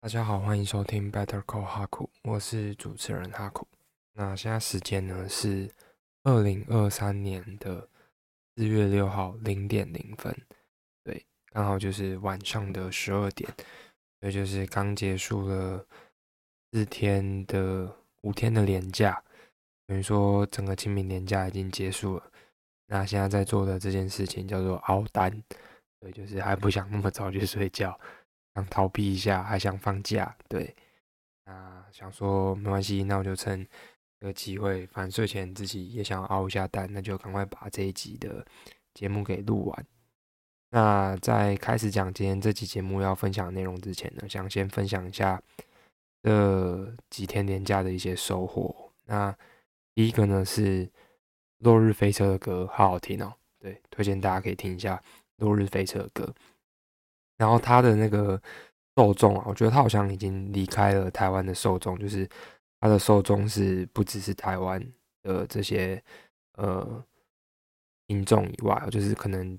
大家好，欢迎收听 Better Call 哈库，我是主持人哈库。那现在时间呢是二零二三年的四月六号零点零分，对，刚好就是晚上的十二点，也就是刚结束了四天的五天的连假，等于说整个清明连假已经结束了。那现在在做的这件事情叫做熬单，对，就是还不想那么早就睡觉。想逃避一下，还想放假，对，那想说没关系，那我就趁这个机会，反正睡前自己也想熬一下蛋，那就赶快把这一集的节目给录完。那在开始讲今天这期节目要分享内容之前呢，想先分享一下这几天年假的一些收获。那第一个呢是《落日飞车》的歌，好好听哦，对，推荐大家可以听一下《落日飞车》的歌。然后他的那个受众啊，我觉得他好像已经离开了台湾的受众，就是他的受众是不只是台湾的这些呃听众以外，就是可能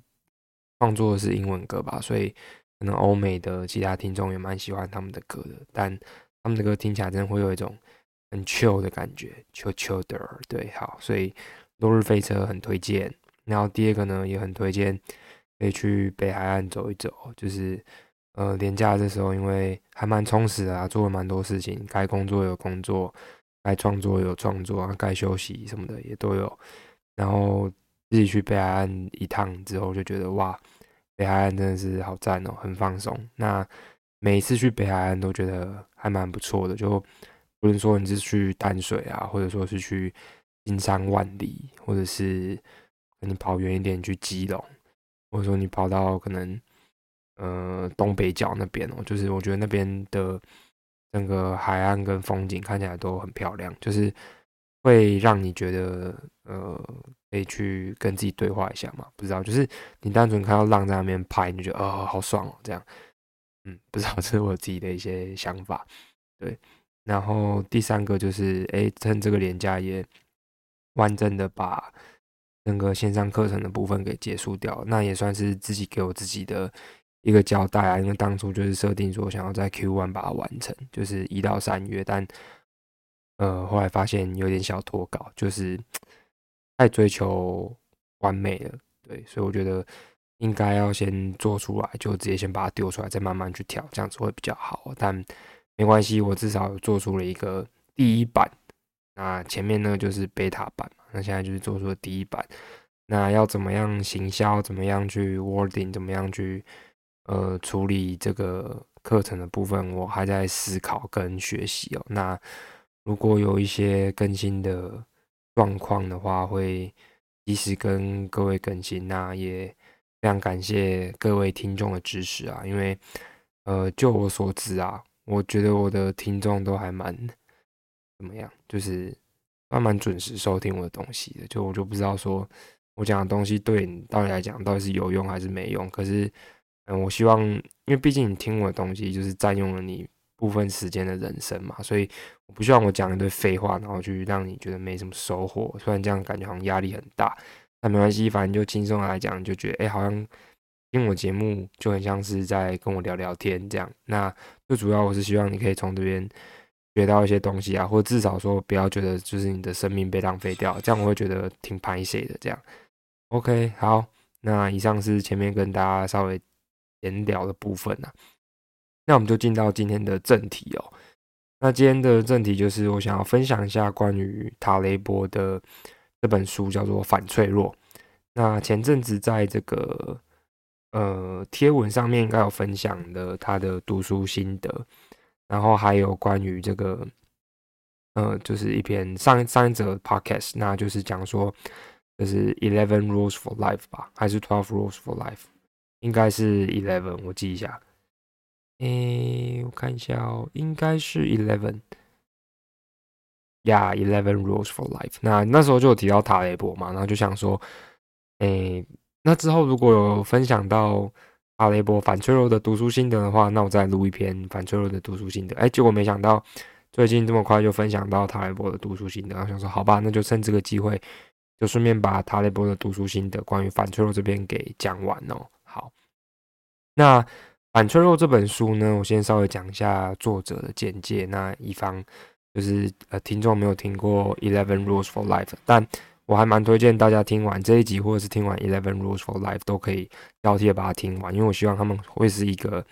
创作的是英文歌吧，所以可能欧美的其他听众也蛮喜欢他们的歌的。但他们的歌听起来真的会有一种很 chill 的感觉，chill chill 的，对，好，所以落日飞车很推荐。然后第二个呢，也很推荐。可以去北海岸走一走，就是呃，年假的时候，因为还蛮充实啊，做了蛮多事情，该工作有工作，该创作有创作啊，该休息什么的也都有。然后自己去北海岸一趟之后，就觉得哇，北海岸真的是好赞哦，很放松。那每一次去北海岸都觉得还蛮不错的，就不能说你是去淡水啊，或者说是去金山万里，或者是你跑远一点去基隆。或者说你跑到可能呃东北角那边哦，就是我觉得那边的整个海岸跟风景看起来都很漂亮，就是会让你觉得呃可以去跟自己对话一下嘛？不知道，就是你单纯看到浪在那边拍，你觉得哦好爽哦这样，嗯，不知道 这是我自己的一些想法，对。然后第三个就是哎，趁这个年假也完整的把。整个线上课程的部分给结束掉，那也算是自己给我自己的一个交代啊。因为当初就是设定说想要在 Q one 把它完成，就是一到三月，但呃后来发现有点小脱稿，就是太追求完美了，对，所以我觉得应该要先做出来，就直接先把它丢出来，再慢慢去调，这样子会比较好。但没关系，我至少做出了一个第一版，那前面呢就是贝塔版。那现在就是做出了第一版，那要怎么样行销？怎么样去 wording？怎么样去呃处理这个课程的部分？我还在思考跟学习哦。那如果有一些更新的状况的话，会及时跟各位更新。那也非常感谢各位听众的支持啊！因为呃，就我所知啊，我觉得我的听众都还蛮怎么样，就是。慢慢准时收听我的东西的，就我就不知道说我讲的东西对你到底来讲到底是有用还是没用。可是，嗯，我希望，因为毕竟你听我的东西就是占用了你部分时间的人生嘛，所以我不希望我讲一堆废话，然后去让你觉得没什么收获。虽然这样感觉好像压力很大，但没关系，反正就轻松来讲，就觉得哎，好像听我节目就很像是在跟我聊聊天这样。那最主要我是希望你可以从这边。学到一些东西啊，或者至少说不要觉得就是你的生命被浪费掉，这样我会觉得挺拍谁的。这样，OK，好，那以上是前面跟大家稍微闲聊的部分啊，那我们就进到今天的正题哦。那今天的正题就是我想要分享一下关于塔雷波的这本书，叫做《反脆弱》。那前阵子在这个呃贴文上面应该有分享的他的读书心得。然后还有关于这个，呃，就是一篇上上一则 podcast，那就是讲说，就是 eleven rules for life 吧，还是 twelve rules for life？应该是 eleven，我记一下。诶，我看一下哦，应该是 eleven。呀，eleven rules for life。那那时候就有提到塔雷博嘛，然后就想说，诶，那之后如果有分享到。阿雷波反脆弱的读书心得的话，那我再录一篇反脆弱的读书心得。哎，结果没想到最近这么快就分享到塔雷波的读书心得，然后想说好吧，那就趁这个机会，就顺便把塔雷波的读书心得关于反脆弱这边给讲完哦。好，那反脆弱这本书呢，我先稍微讲一下作者的简介。那以防就是呃听众没有听过 Eleven Rules for Life，但我还蛮推荐大家听完这一集，或者是听完 Eleven Rules for Life 都可以交替的把它听完，因为我希望他们会是一个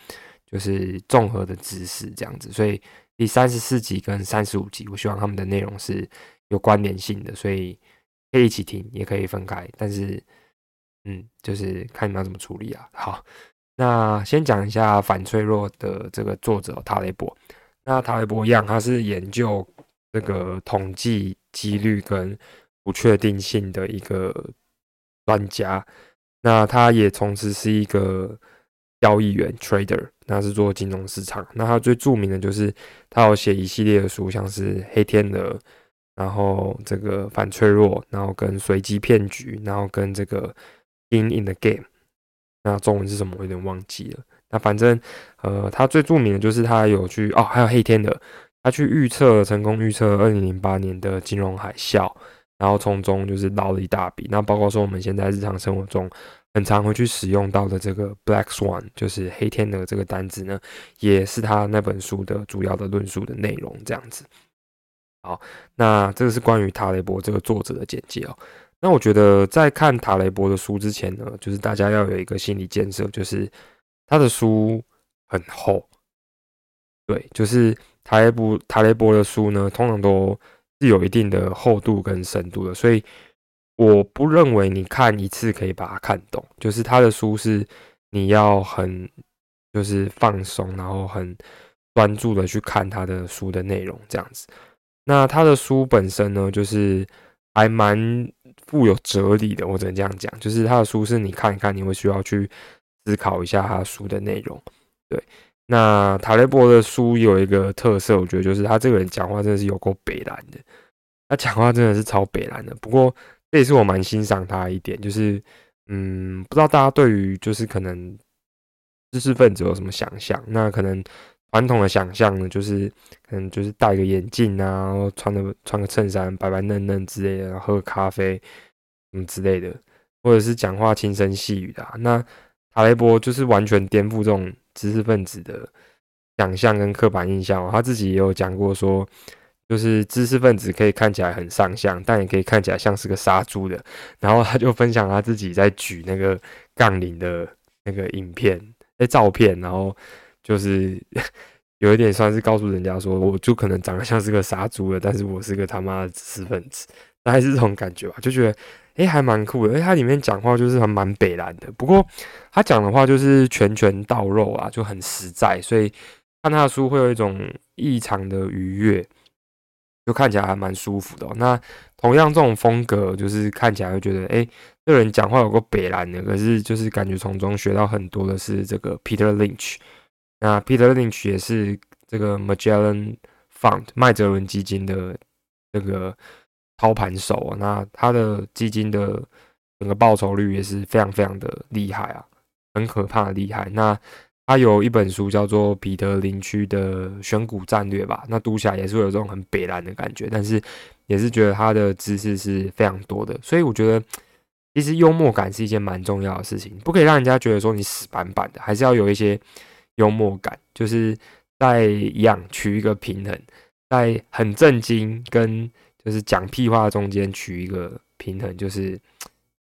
就是综合的知识这样子。所以第三十四集跟三十五集，我希望他们的内容是有关联性的，所以可以一起听，也可以分开。但是嗯，就是看你们要怎么处理啊。好。那先讲一下反脆弱的这个作者塔雷博。那塔雷博一样，他是研究这个统计几率跟不确定性的一个专家。那他也同时是一个交易员 （trader），那是做金融市场。那他最著名的就是他有写一系列的书，像是《黑天鹅》，然后这个反脆弱，然后跟随机骗局，然后跟这个《In in the Game》。那中文是什么？我有点忘记了。那反正，呃，他最著名的就是他有去哦，还有黑天的，他去预测，成功预测二零零八年的金融海啸，然后从中就是捞了一大笔。那包括说我们现在日常生活中很常会去使用到的这个 Black Swan，就是黑天鹅这个单字呢，也是他那本书的主要的论述的内容。这样子。好，那这个是关于塔雷伯这个作者的简介哦。那我觉得在看塔雷伯的书之前呢，就是大家要有一个心理建设，就是他的书很厚。对，就是塔雷伯塔雷伯的书呢，通常都是有一定的厚度跟深度的，所以我不认为你看一次可以把它看懂。就是他的书是你要很就是放松，然后很专注的去看他的书的内容这样子。那他的书本身呢，就是还蛮。富有哲理的，我只能这样讲，就是他的书是你看一看，你会需要去思考一下他书的内容。对，那塔雷伯的书有一个特色，我觉得就是他这个人讲话真的是有够北蓝的，他讲话真的是超北蓝的。不过这也是我蛮欣赏他一点，就是嗯，不知道大家对于就是可能知识分子有什么想象？那可能。传统的想象呢，就是可能就是戴个眼镜啊，然后穿个穿个衬衫，白白嫩嫩之类的，喝咖啡什么之类的，或者是讲话轻声细语的。那塔雷波就是完全颠覆这种知识分子的想象跟刻板印象。他自己也有讲过说，就是知识分子可以看起来很上相，但也可以看起来像是个杀猪的。然后他就分享他自己在举那个杠铃的那个影片、那照片，然后。就是 有一点算是告诉人家说，我就可能长得像是个杀猪的，但是我是个他妈的知识分子，大概是这种感觉吧。就觉得，哎，还蛮酷的。哎，他里面讲话就是还蛮北蓝的，不过他讲的话就是拳拳到肉啊，就很实在，所以看他的书会有一种异常的愉悦，就看起来还蛮舒服的。那同样这种风格，就是看起来会觉得，哎，这人讲话有个北蓝的，可是就是感觉从中学到很多的是这个 Peter Lynch。那 Peter Lynch 也是这个 Magellan Fund 麦哲伦基金的这个操盘手啊，那他的基金的整个报酬率也是非常非常的厉害啊，很可怕的厉害。那他有一本书叫做《彼得林区的选股战略》吧，那读起来也是会有这种很北蓝的感觉，但是也是觉得他的知识是非常多的，所以我觉得其实幽默感是一件蛮重要的事情，不可以让人家觉得说你死板板的，还是要有一些。幽默感就是在一样取一个平衡，在很震惊跟就是讲屁话中间取一个平衡，就是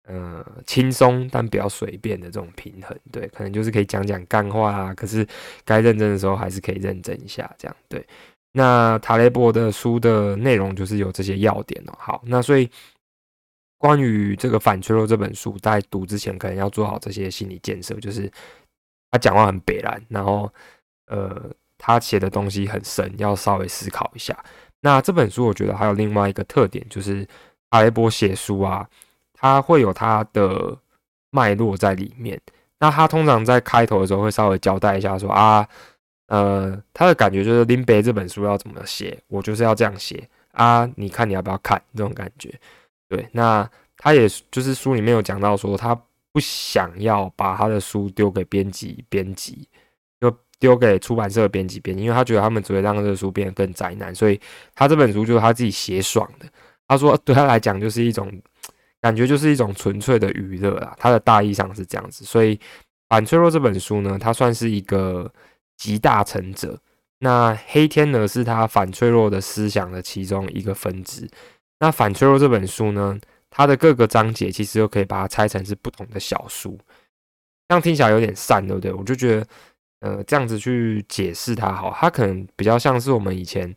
呃轻松但比较随便的这种平衡。对，可能就是可以讲讲干话啊，可是该认真的时候还是可以认真一下。这样对。那塔雷伯的书的内容就是有这些要点哦。好，那所以关于这个反脆弱这本书，在读之前可能要做好这些心理建设，就是。他讲话很北然，然后呃，他写的东西很深，要稍微思考一下。那这本书我觉得还有另外一个特点，就是阿雷波写书啊，他会有他的脉络在里面。那他通常在开头的时候会稍微交代一下，说啊，呃，他的感觉就是林北这本书要怎么写，我就是要这样写啊，你看你要不要看这种感觉？对，那他也就是书里面有讲到说他。不想要把他的书丢给编辑编辑，丢给出版社编辑编辑，因为他觉得他们只会让这个书变得更灾难，所以他这本书就是他自己写爽的。他说对他来讲就是一种感觉，就是一种纯粹的娱乐啦。他的大意上是这样子，所以反脆弱这本书呢，它算是一个集大成者。那黑天鹅是他反脆弱的思想的其中一个分支。那反脆弱这本书呢，它的各个章节其实又可以把它拆成是不同的小书。这样听起来有点散，对不对？我就觉得，呃，这样子去解释它好，它可能比较像是我们以前，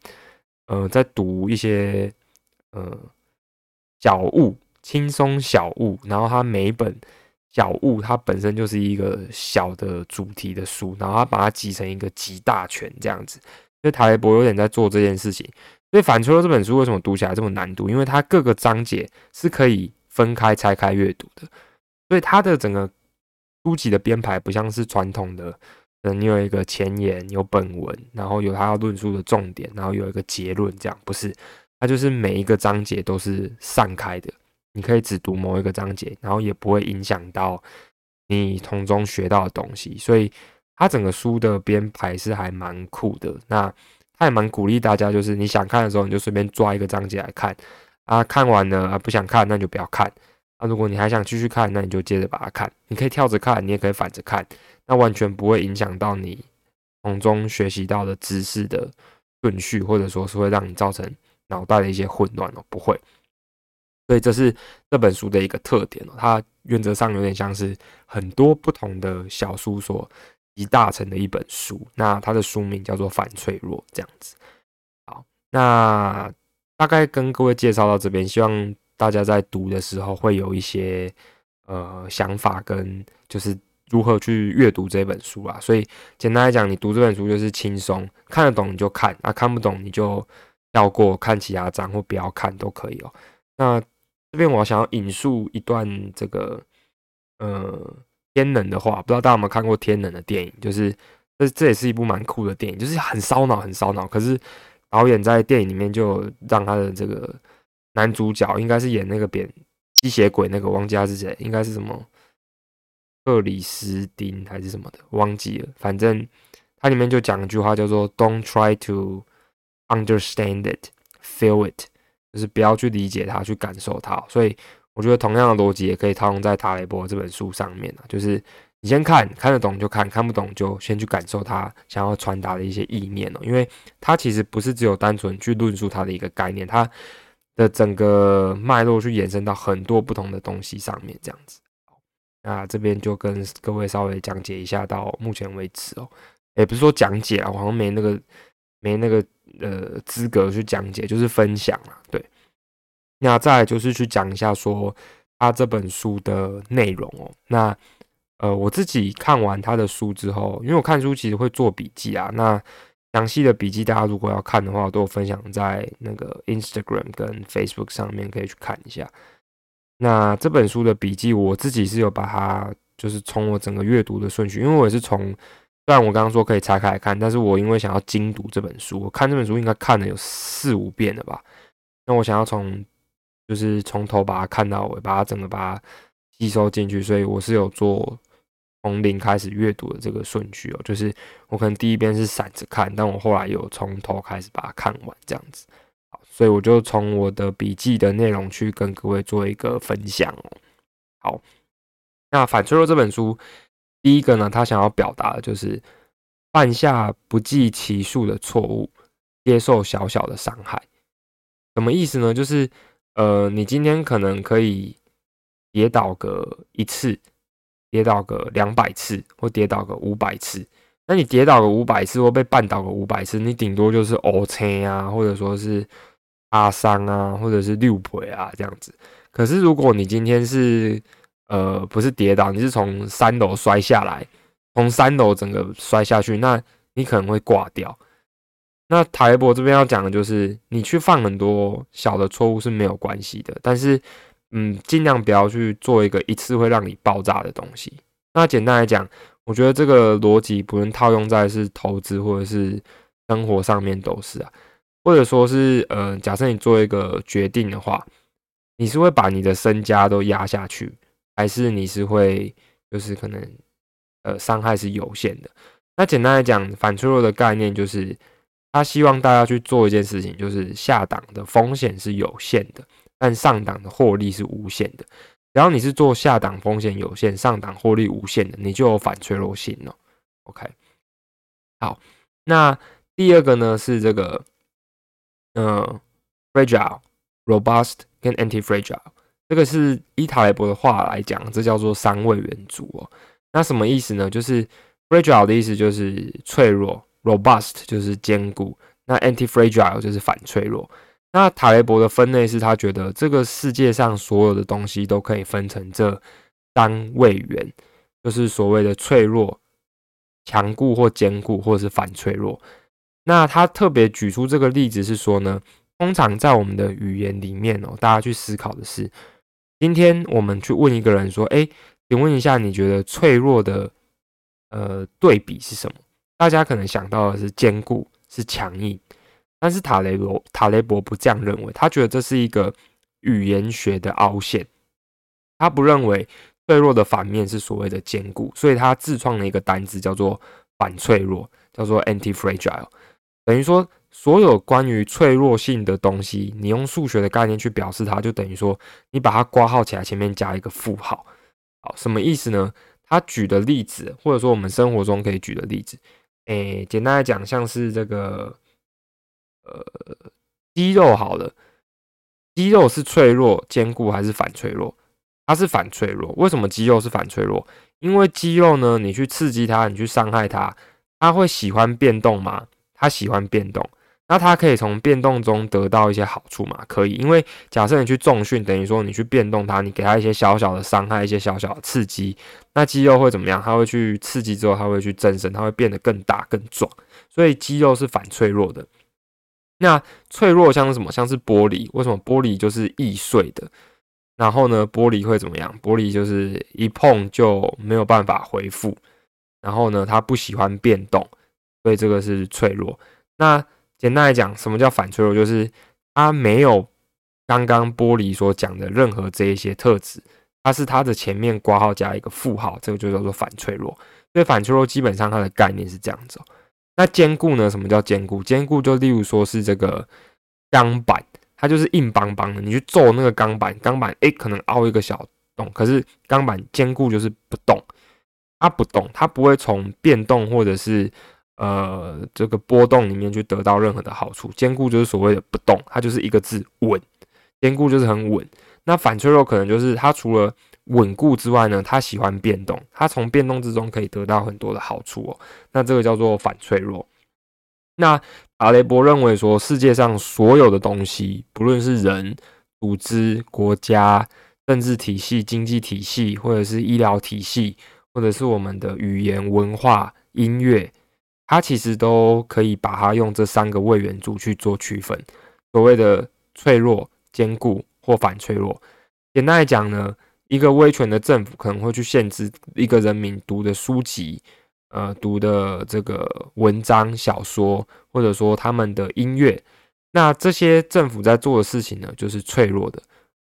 呃，在读一些呃小物、轻松小物，然后它每一本小物它本身就是一个小的主题的书，然后它把它集成一个集大全这样子。所以塔雷博有点在做这件事情。所以反脆弱这本书为什么读起来这么难读？因为它各个章节是可以分开拆开阅读的，所以它的整个。书籍的编排不像是传统的，嗯，你有一个前言，有本文，然后有他要论述的重点，然后有一个结论，这样不是？它就是每一个章节都是散开的，你可以只读某一个章节，然后也不会影响到你从中学到的东西。所以它整个书的编排是还蛮酷的。那他也蛮鼓励大家，就是你想看的时候，你就随便抓一个章节来看啊，看完了啊不想看，那就不要看。那如果你还想继续看，那你就接着把它看。你可以跳着看，你也可以反着看，那完全不会影响到你从中学习到的知识的顺序，或者说是会让你造成脑袋的一些混乱哦，不会。所以这是这本书的一个特点哦，它原则上有点像是很多不同的小书所集大成的一本书。那它的书名叫做《反脆弱》这样子。好，那大概跟各位介绍到这边，希望。大家在读的时候会有一些呃想法，跟就是如何去阅读这本书啊。所以简单来讲，你读这本书就是轻松，看得懂你就看，啊看不懂你就跳过，看其他章或不要看都可以哦。那这边我想要引述一段这个呃天能的话，不知道大家有没有看过天能的电影？就是这这也是一部蛮酷的电影，就是很烧脑，很烧脑。可是导演在电影里面就让他的这个。男主角应该是演那个扁吸血鬼那个，忘记他是谁，应该是什么克里斯汀还是什么的，忘记了。反正它里面就讲一句话，叫做 “Don't try to understand it, feel it”，就是不要去理解它，去感受它。所以我觉得同样的逻辑也可以套用在塔雷波这本书上面啊，就是你先看看得懂就看，看不懂就先去感受它想要传达的一些意念哦，因为它其实不是只有单纯去论述它的一个概念，它。的整个脉络去延伸到很多不同的东西上面，这样子。那这边就跟各位稍微讲解一下，到目前为止哦，也不是说讲解啊，我好像没那个没那个呃资格去讲解，就是分享啊。对，那再就是去讲一下说他这本书的内容哦。那呃，我自己看完他的书之后，因为我看书其实会做笔记啊，那。详细的笔记，大家如果要看的话，都有分享在那个 Instagram 跟 Facebook 上面，可以去看一下。那这本书的笔记，我自己是有把它，就是从我整个阅读的顺序，因为我也是从，虽然我刚刚说可以拆开来看，但是我因为想要精读这本书，我看这本书应该看了有四五遍了吧。那我想要从，就是从头把它看到尾，把它整个把它吸收进去，所以我是有做。从零开始阅读的这个顺序哦，就是我可能第一遍是散着看，但我后来有从头开始把它看完这样子。好，所以我就从我的笔记的内容去跟各位做一个分享哦。好，那反脆弱这本书，第一个呢，他想要表达的就是犯下不计其数的错误，接受小小的伤害。什么意思呢？就是呃，你今天可能可以跌倒个一次。跌倒个两百次，或跌倒个五百次，那你跌倒个五百次，或被绊倒个五百次，你顶多就是 O 车啊，或者说是阿伤啊，或者是六腿啊这样子。可是如果你今天是呃不是跌倒，你是从三楼摔下来，从三楼整个摔下去，那你可能会挂掉。那台博这边要讲的就是，你去犯很多小的错误是没有关系的，但是。嗯，尽量不要去做一个一次会让你爆炸的东西。那简单来讲，我觉得这个逻辑不论套用在是投资或者是生活上面都是啊。或者说是呃，假设你做一个决定的话，你是会把你的身家都压下去，还是你是会就是可能呃伤害是有限的？那简单来讲，反脆弱的概念就是他希望大家去做一件事情，就是下档的风险是有限的。但上档的获利是无限的，只要你是做下档风险有限、上档获利无限的，你就有反脆弱性了。OK，好，那第二个呢是这个，嗯，fragile、robust 跟 anti-fragile，这个是伊塔雷伯的话来讲，这叫做三位元组哦。那什么意思呢？就是 fragile 的意思就是脆弱，robust 就是坚固，那 anti-fragile 就是反脆弱。那塔雷伯的分类是他觉得这个世界上所有的东西都可以分成这三位元，就是所谓的脆弱、强固或坚固，或者是反脆弱。那他特别举出这个例子是说呢，通常在我们的语言里面哦，大家去思考的是，今天我们去问一个人说，哎，请问一下，你觉得脆弱的呃对比是什么？大家可能想到的是坚固，是强硬。但是塔雷伯塔雷伯不这样认为，他觉得这是一个语言学的凹陷，他不认为脆弱的反面是所谓的坚固，所以他自创了一个单词叫做反脆弱，叫做 anti-fragile。等于说，所有关于脆弱性的东西，你用数学的概念去表示它，就等于说你把它挂号起来，前面加一个负号。好，什么意思呢？他举的例子，或者说我们生活中可以举的例子，诶，简单来讲，像是这个。呃，肌肉好了，肌肉是脆弱、坚固还是反脆弱？它是反脆弱。为什么肌肉是反脆弱？因为肌肉呢，你去刺激它，你去伤害它，它会喜欢变动吗？它喜欢变动，那它可以从变动中得到一些好处吗？可以，因为假设你去重训，等于说你去变动它，你给它一些小小的伤害，一些小小的刺激，那肌肉会怎么样？它会去刺激之后，它会去增生，它会变得更大、更壮。所以肌肉是反脆弱的。那脆弱像是什么？像是玻璃，为什么玻璃就是易碎的？然后呢，玻璃会怎么样？玻璃就是一碰就没有办法恢复。然后呢，它不喜欢变动，所以这个是脆弱。那简单来讲，什么叫反脆弱？就是它没有刚刚玻璃所讲的任何这一些特质，它是它的前面挂号加一个负号，这个就叫做反脆弱。所以反脆弱基本上它的概念是这样子。那坚固呢？什么叫坚固？坚固就例如说是这个钢板，它就是硬邦邦的。你去揍那个钢板，钢板诶可能凹一个小洞，可是钢板坚固就是不动，它不动，它不会从变动或者是呃这个波动里面去得到任何的好处。坚固就是所谓的不动，它就是一个字稳，坚固就是很稳。那反脆弱可能就是它除了稳固之外呢，他喜欢变动，他从变动之中可以得到很多的好处哦。那这个叫做反脆弱。那阿雷伯认为说，世界上所有的东西，不论是人、组织、国家、政治体系、经济体系，或者是医疗体系，或者是我们的语言、文化、音乐，它其实都可以把它用这三个位元组去做区分。所谓的脆弱、坚固或反脆弱，简单来讲呢。一个威权的政府可能会去限制一个人民读的书籍，呃，读的这个文章、小说，或者说他们的音乐。那这些政府在做的事情呢，就是脆弱的。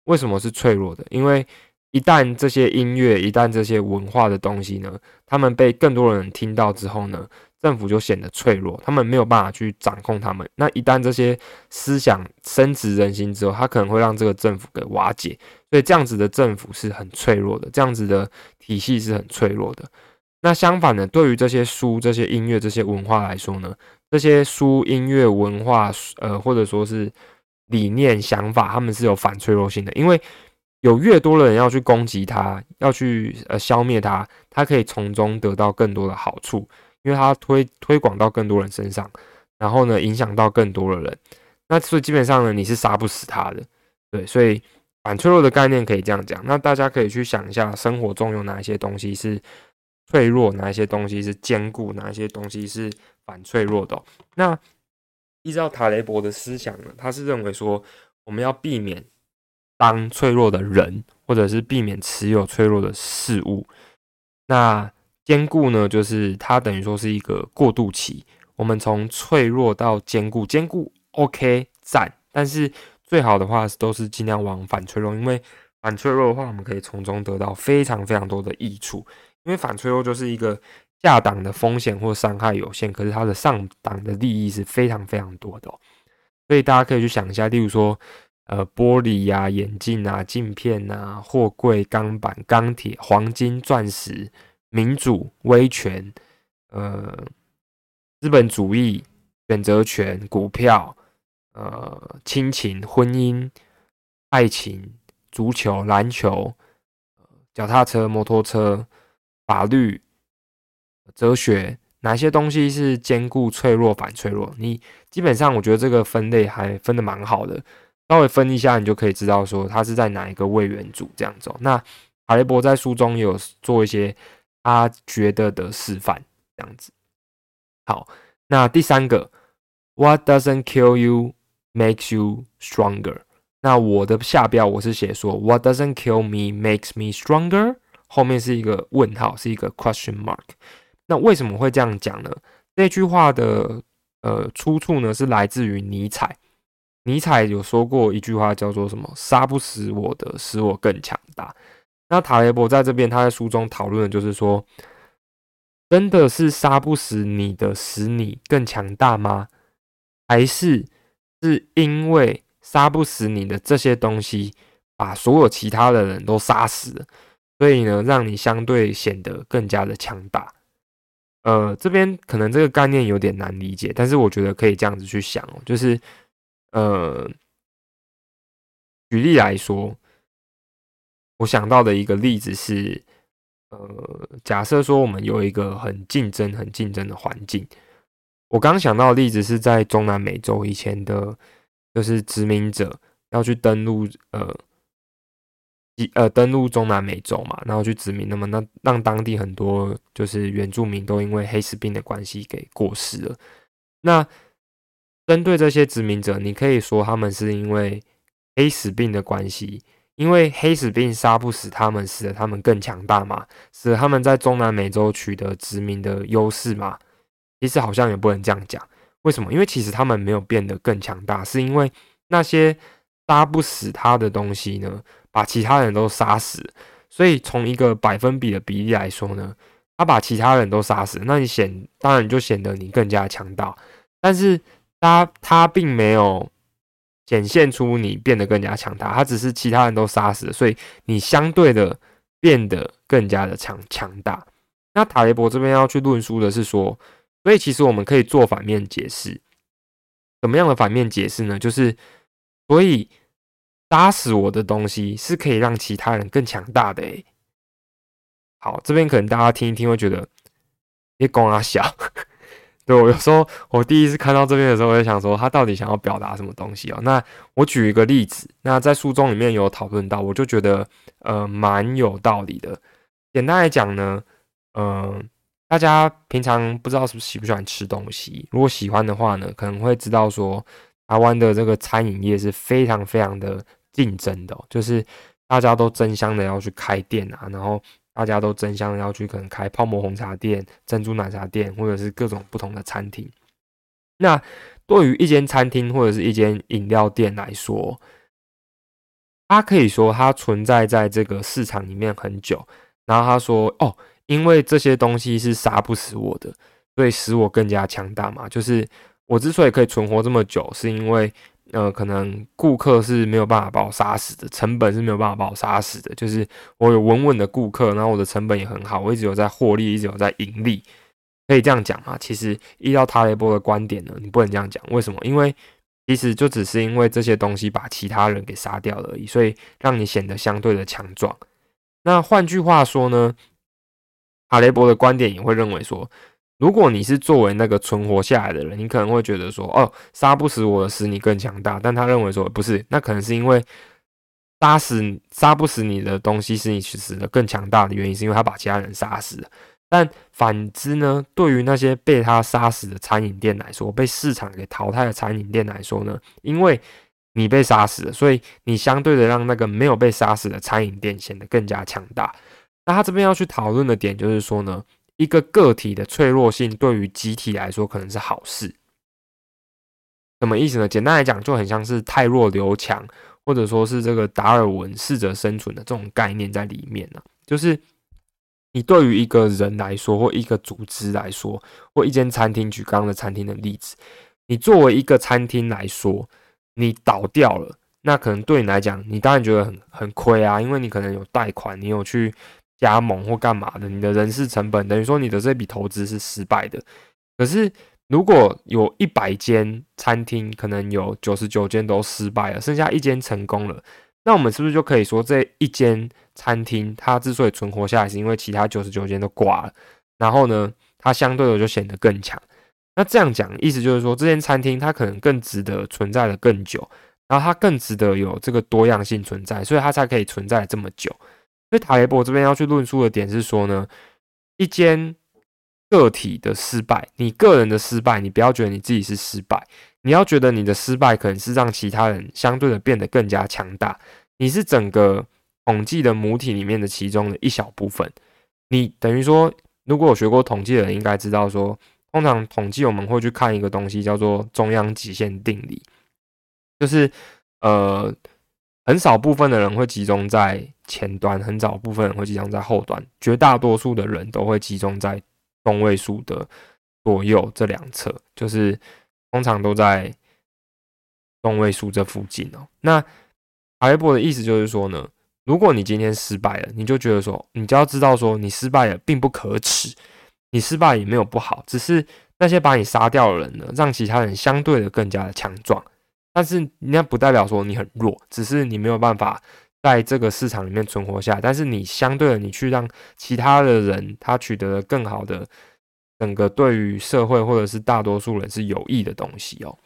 为什么是脆弱的？因为一旦这些音乐，一旦这些文化的东西呢，他们被更多人听到之后呢？政府就显得脆弱，他们没有办法去掌控他们。那一旦这些思想深植人心之后，他可能会让这个政府给瓦解。所以这样子的政府是很脆弱的，这样子的体系是很脆弱的。那相反的，对于这些书、这些音乐、这些文化来说呢，这些书、音乐、文化，呃，或者说是理念、想法，他们是有反脆弱性的。因为有越多的人要去攻击它，要去呃消灭它，它可以从中得到更多的好处。因为它推推广到更多人身上，然后呢，影响到更多的人，那所以基本上呢，你是杀不死他的，对，所以反脆弱的概念可以这样讲。那大家可以去想一下，生活中有哪一些东西是脆弱，哪一些东西是坚固，哪一些东西是反脆弱的。那依照塔雷伯的思想呢，他是认为说，我们要避免当脆弱的人，或者是避免持有脆弱的事物。那坚固呢，就是它等于说是一个过渡期。我们从脆弱到坚固，坚固 OK 赞，但是最好的话都是尽量往反脆弱，因为反脆弱的话，我们可以从中得到非常非常多的益处。因为反脆弱就是一个下档的风险或伤害有限，可是它的上档的利益是非常非常多的。所以大家可以去想一下，例如说，呃玻璃呀、眼镜啊、镜片啊、货柜、钢板、钢铁、黄金、钻石、民主、威权、呃资本主义、选择权、股票、呃亲情、婚姻、爱情、足球、篮球、脚踏车、摩托车、法律、哲学。哪些东西是坚固、脆弱、反脆弱？你基本上，我觉得这个分类还分的蛮好的。稍微分一下，你就可以知道说它是在哪一个位元组这样子。那哈雷伯在书中有做一些他觉得的示范，这样子。好，那第三个，What doesn't kill you makes you stronger。那我的下标我是写说，What doesn't kill me makes me stronger。后面是一个问号，是一个 question mark。那为什么会这样讲呢？这句话的呃出处呢是来自于尼采。尼采有说过一句话，叫做什么？杀不死我的，使我更强大。那塔雷伯在这边，他在书中讨论的就是说，真的是杀不死你的，使你更强大吗？还是是因为杀不死你的这些东西，把所有其他的人都杀死了，所以呢，让你相对显得更加的强大？呃，这边可能这个概念有点难理解，但是我觉得可以这样子去想哦，就是呃，举例来说，我想到的一个例子是，呃，假设说我们有一个很竞争、很竞争的环境，我刚想到的例子是在中南美洲以前的，就是殖民者要去登陆，呃。呃，登陆中南美洲嘛，然后去殖民，那么那让当地很多就是原住民都因为黑死病的关系给过世了。那针对这些殖民者，你可以说他们是因为黑死病的关系，因为黑死病杀不死他们，使得他们更强大嘛，使得他们在中南美洲取得殖民的优势嘛？其实好像也不能这样讲。为什么？因为其实他们没有变得更强大，是因为那些杀不死他的东西呢？把其他人都杀死，所以从一个百分比的比例来说呢，他把其他人都杀死，那你显当然就显得你更加强大。但是他他并没有显现出你变得更加强大，他只是其他人都杀死，所以你相对的变得更加的强强大。那塔雷伯这边要去论述的是说，所以其实我们可以做反面解释，怎么样的反面解释呢？就是所以。杀死我的东西是可以让其他人更强大的诶。好，这边可能大家听一听会觉得，你光啊小。对我有时候我第一次看到这边的时候，我就想说他到底想要表达什么东西哦？那我举一个例子，那在书中里面有讨论到，我就觉得呃蛮有道理的。简单来讲呢，嗯，大家平常不知道是不是喜不喜欢吃东西？如果喜欢的话呢，可能会知道说台湾的这个餐饮业是非常非常的。竞争的，就是大家都争相的要去开店啊，然后大家都争相的要去可能开泡沫红茶店、珍珠奶茶店，或者是各种不同的餐厅。那对于一间餐厅或者是一间饮料店来说，它可以说它存在在这个市场里面很久。然后他说：“哦，因为这些东西是杀不死我的，所以使我更加强大嘛。就是我之所以可以存活这么久，是因为。”呃，可能顾客是没有办法把我杀死的，成本是没有办法把我杀死的。就是我有稳稳的顾客，然后我的成本也很好，我一直有在获利，一直有在盈利，可以这样讲吗？其实依照塔雷波的观点呢，你不能这样讲。为什么？因为其实就只是因为这些东西把其他人给杀掉了而已，所以让你显得相对的强壮。那换句话说呢，哈雷波的观点也会认为说。如果你是作为那个存活下来的人，你可能会觉得说，哦，杀不死我的使你更强大。但他认为说，不是，那可能是因为杀死杀不死你的东西使你死的更强大的原因，是因为他把其他人杀死了。但反之呢，对于那些被他杀死的餐饮店来说，被市场给淘汰的餐饮店来说呢，因为你被杀死了，所以你相对的让那个没有被杀死的餐饮店显得更加强大。那他这边要去讨论的点就是说呢。一个个体的脆弱性对于集体来说可能是好事，什么意思呢？简单来讲，就很像是太弱留强，或者说是这个达尔文适者生存的这种概念在里面呢。就是你对于一个人来说，或一个组织来说，或一间餐厅，举刚刚的餐厅的例子，你作为一个餐厅来说，你倒掉了，那可能对你来讲，你当然觉得很很亏啊，因为你可能有贷款，你有去加盟或干嘛的，你的人事成本等于说你的这笔投资是失败的。可是如果有一百间餐厅，可能有九十九间都失败了，剩下一间成功了，那我们是不是就可以说这一间餐厅它之所以存活下来，是因为其他九十九间都挂了？然后呢，它相对的就显得更强。那这样讲，意思就是说，这间餐厅它可能更值得存在的更久，然后它更值得有这个多样性存在，所以它才可以存在这么久。所以塔雷博这边要去论述的点是说呢，一间个体的失败，你个人的失败，你不要觉得你自己是失败，你要觉得你的失败可能是让其他人相对的变得更加强大，你是整个统计的母体里面的其中的一小部分，你等于说。如果有学过统计的人应该知道，说通常统计我们会去看一个东西叫做中央极限定理，就是呃很少部分的人会集中在前端，很少部分人会集中在后端，绝大多数的人都会集中在中位数的左右这两侧，就是通常都在中位数这附近哦。那阿雷伯的意思就是说呢。如果你今天失败了，你就觉得说，你就要知道说，你失败了并不可耻，你失败也没有不好，只是那些把你杀掉的人呢，让其他人相对的更加的强壮。但是那不代表说你很弱，只是你没有办法在这个市场里面存活下。但是你相对的，你去让其他的人他取得了更好的整个对于社会或者是大多数人是有益的东西哦。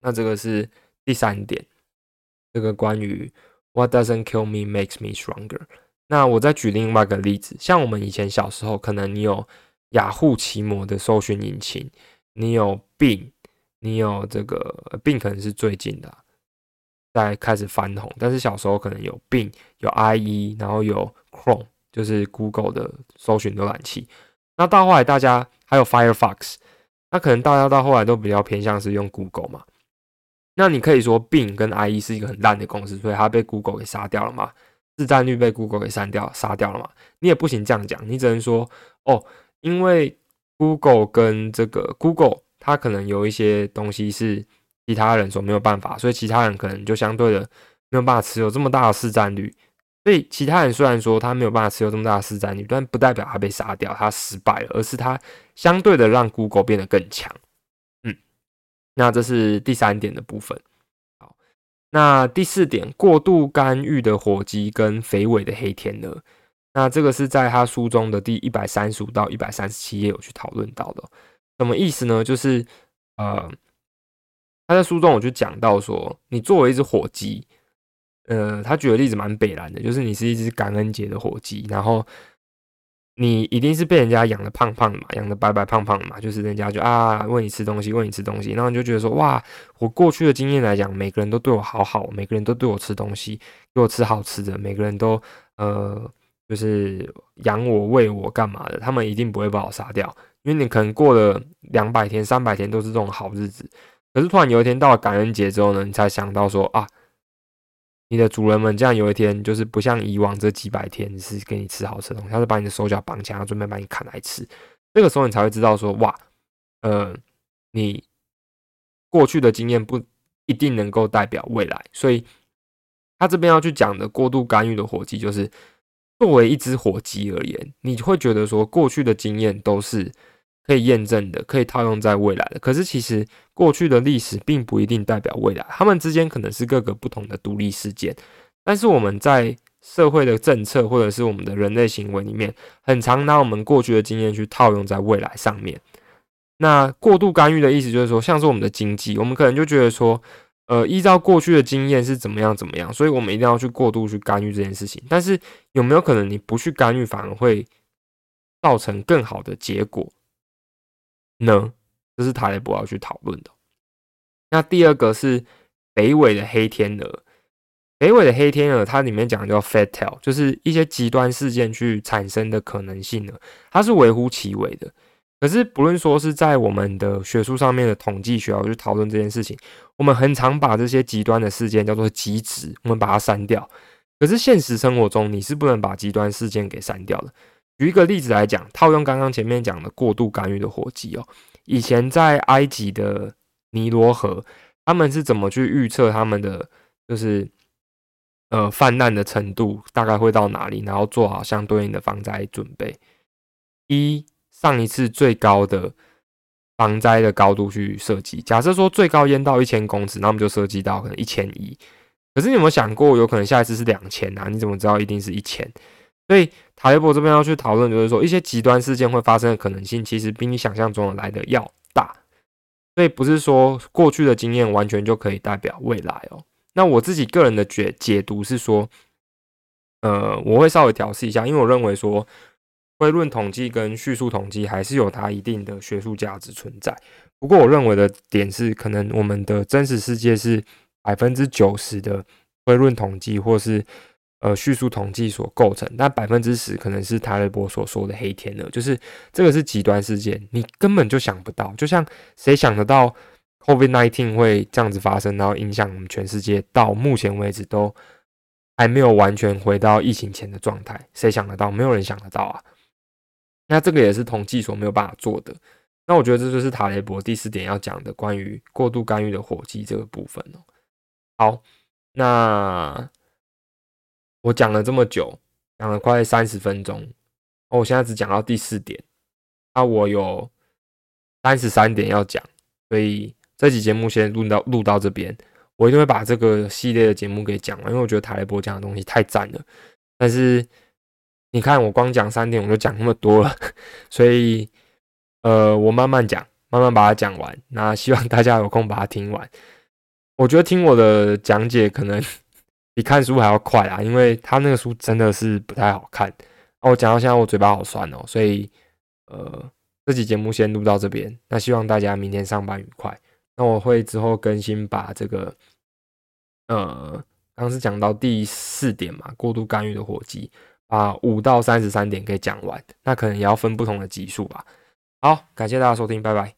那这个是第三点，这个关于。What doesn't kill me makes me stronger。那我再举另外一个例子，像我们以前小时候，可能你有雅虎奇摩的搜寻引擎，你有 Bing，你有这个病可能是最近的在开始翻红，但是小时候可能有病有 IE，然后有 Chrome，就是 Google 的搜寻浏览器。那到后来大家还有 Firefox，那可能大家到后来都比较偏向是用 Google 嘛。那你可以说，Bing 跟 IE 是一个很烂的公司，所以它被 Google 给杀掉了嘛？市占率被 Google 给删掉、杀掉了嘛？你也不行这样讲，你只能说，哦，因为 Google 跟这个 Google，他可能有一些东西是其他人所没有办法，所以其他人可能就相对的没有办法持有这么大的市占率。所以其他人虽然说他没有办法持有这么大的市占率，但不代表他被杀掉、他失败了，而是他相对的让 Google 变得更强。嗯那这是第三点的部分。好，那第四点，过度干预的火鸡跟肥尾的黑天鹅。那这个是在他书中的第一百三十五到一百三十七页有去讨论到的。什么意思呢？就是呃，他在书中我就讲到说，你作为一只火鸡，呃，他举的例子蛮北蓝的，就是你是一只感恩节的火鸡，然后。你一定是被人家养的胖胖的嘛，养的白白胖胖的嘛，就是人家就啊喂你吃东西，喂你吃东西，然后你就觉得说哇，我过去的经验来讲，每个人都对我好好，每个人都对我吃东西，给我吃好吃的，每个人都呃就是养我喂我干嘛的，他们一定不会把我杀掉，因为你可能过了两百天、三百天都是这种好日子，可是突然有一天到了感恩节之后呢，你才想到说啊。你的主人们这样有一天就是不像以往这几百天是给你吃好吃的东西，他是把你的手脚绑起来，准备把你砍来吃。这个时候你才会知道说，哇，呃，你过去的经验不一定能够代表未来。所以他这边要去讲的过度干预的火鸡，就是作为一只火鸡而言，你会觉得说过去的经验都是。可以验证的，可以套用在未来的。可是其实过去的历史并不一定代表未来，他们之间可能是各个不同的独立事件。但是我们在社会的政策或者是我们的人类行为里面，很常拿我们过去的经验去套用在未来上面。那过度干预的意思就是说，像是我们的经济，我们可能就觉得说，呃，依照过去的经验是怎么样怎么样，所以我们一定要去过度去干预这件事情。但是有没有可能你不去干预，反而会造成更好的结果？呢，这是塔雷博要去讨论的。那第二个是北纬的黑天鹅。北纬的黑天鹅，它里面讲叫 fat tail，就是一些极端事件去产生的可能性呢，它是微乎其微的。可是不论说是在我们的学术上面的统计学要去讨论这件事情，我们很常把这些极端的事件叫做极值，我们把它删掉。可是现实生活中，你是不能把极端事件给删掉的。举一个例子来讲，套用刚刚前面讲的过度干预的火鸡哦，以前在埃及的尼罗河，他们是怎么去预测他们的就是呃泛滥的程度大概会到哪里，然后做好相对应的防灾准备。一上一次最高的防灾的高度去设计，假设说最高淹到一千公尺，那我们就设计到可能一千一。可是你有没有想过，有可能下一次是两千啊？你怎么知道一定是一千？所以塔雷博这边要去讨论，就是说一些极端事件会发生的可能性，其实比你想象中的来的要大。所以不是说过去的经验完全就可以代表未来哦。那我自己个人的解解读是说，呃，我会稍微调试一下，因为我认为说。推论统计跟叙述统计还是有它一定的学术价值存在。不过，我认为的点是，可能我们的真实世界是百分之九十的推论统计或是呃叙述统计所构成，但百分之十可能是塔雷波所说的黑天鹅，就是这个是极端事件，你根本就想不到。就像谁想得到 COVID-19 会这样子发生，然后影响我们全世界，到目前为止都还没有完全回到疫情前的状态，谁想得到？没有人想得到啊！那这个也是统计所没有办法做的。那我觉得这就是塔雷博第四点要讲的关于过度干预的火鸡这个部分哦。好，那我讲了这么久，讲了快三十分钟，我现在只讲到第四点。那我有三十三点要讲，所以这期节目先录到录到这边，我一定会把这个系列的节目给讲完，因为我觉得塔雷博讲的东西太赞了。但是。你看，我光讲三点，我就讲那么多了，所以，呃，我慢慢讲，慢慢把它讲完。那希望大家有空把它听完。我觉得听我的讲解可能比看书还要快啊，因为他那个书真的是不太好看。那我讲到现在，我嘴巴好酸哦，所以，呃，这期节目先录到这边。那希望大家明天上班愉快。那我会之后更新，把这个，呃，刚是讲到第四点嘛，过度干预的火鸡。把五到三十三点给讲完，那可能也要分不同的级数吧。好，感谢大家收听，拜拜。